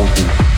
important.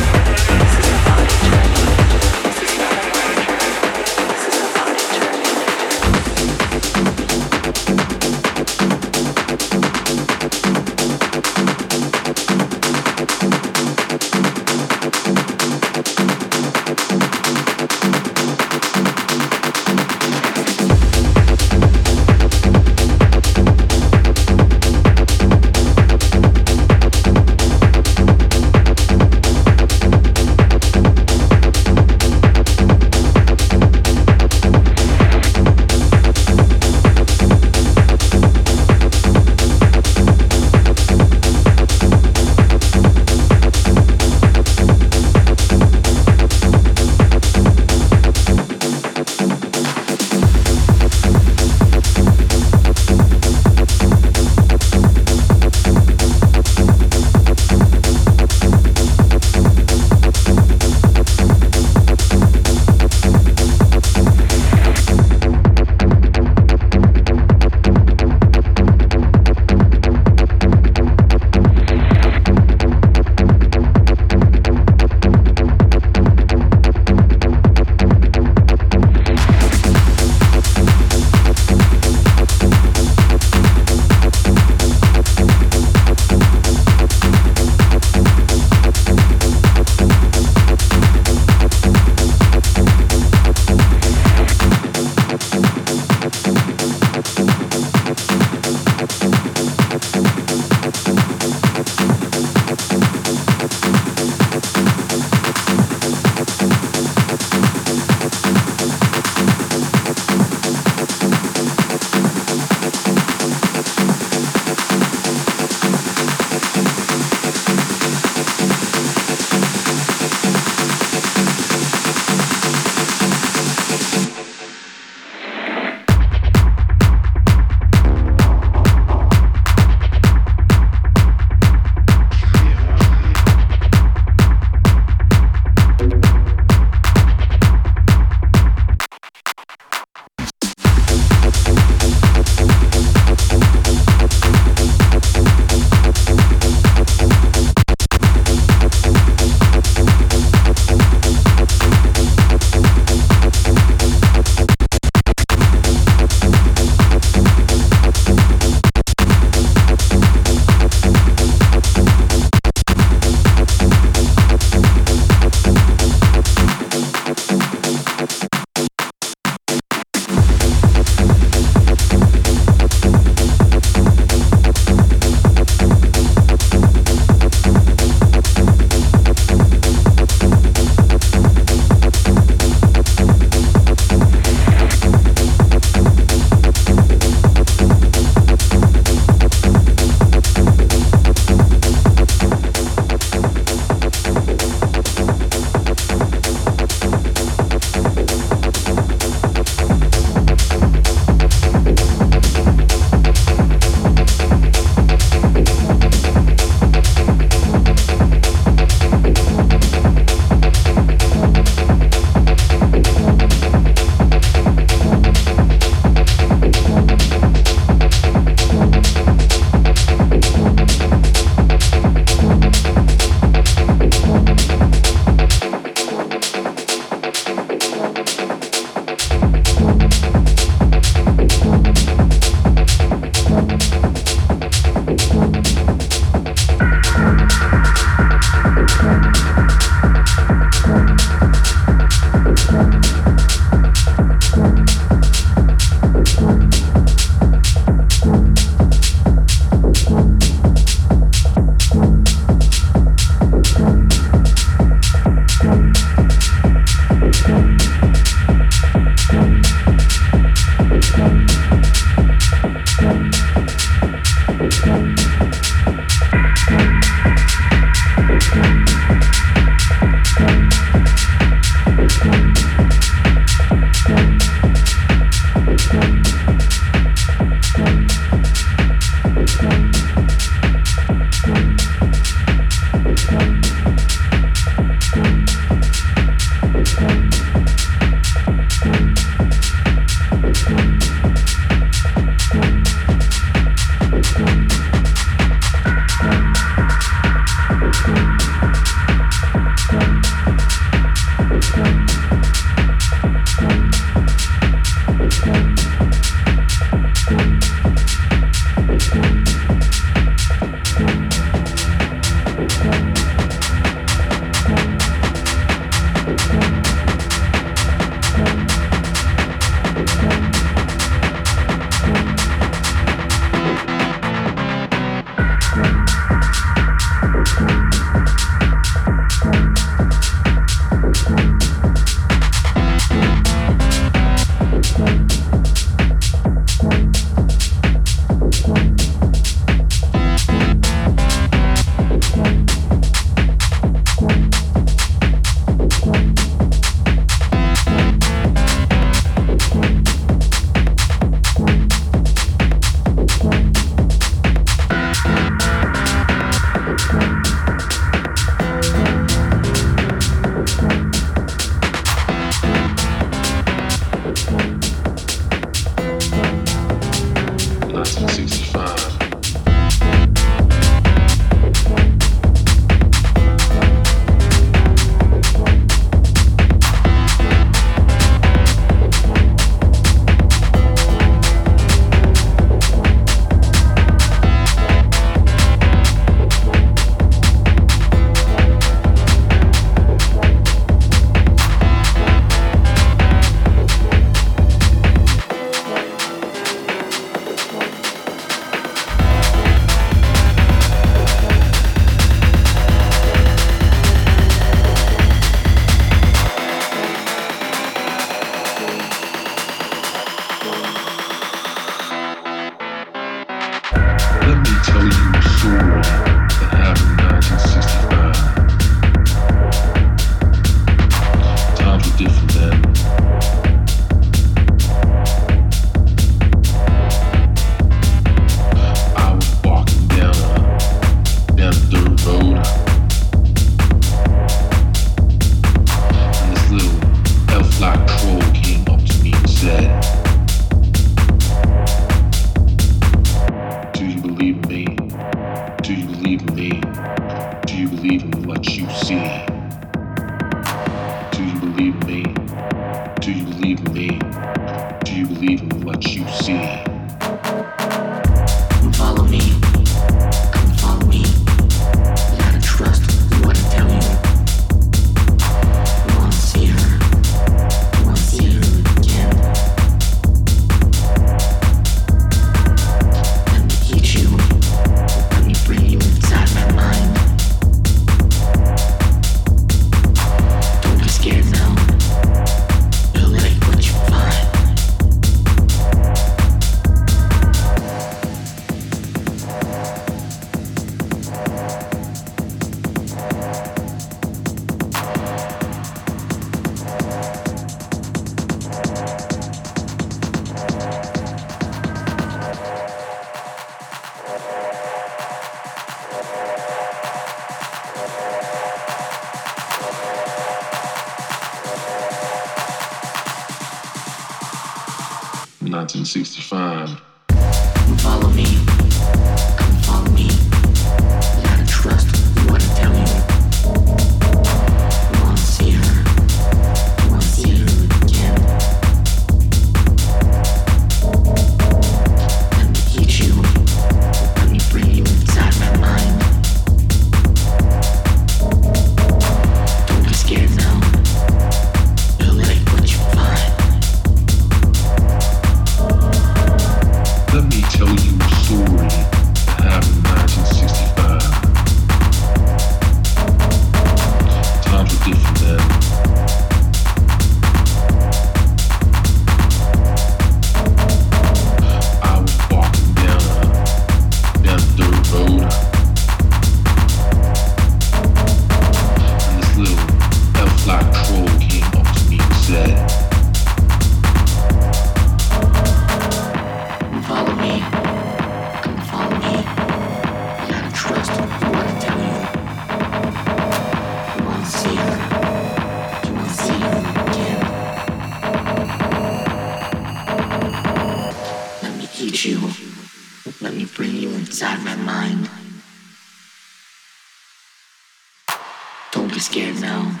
Don't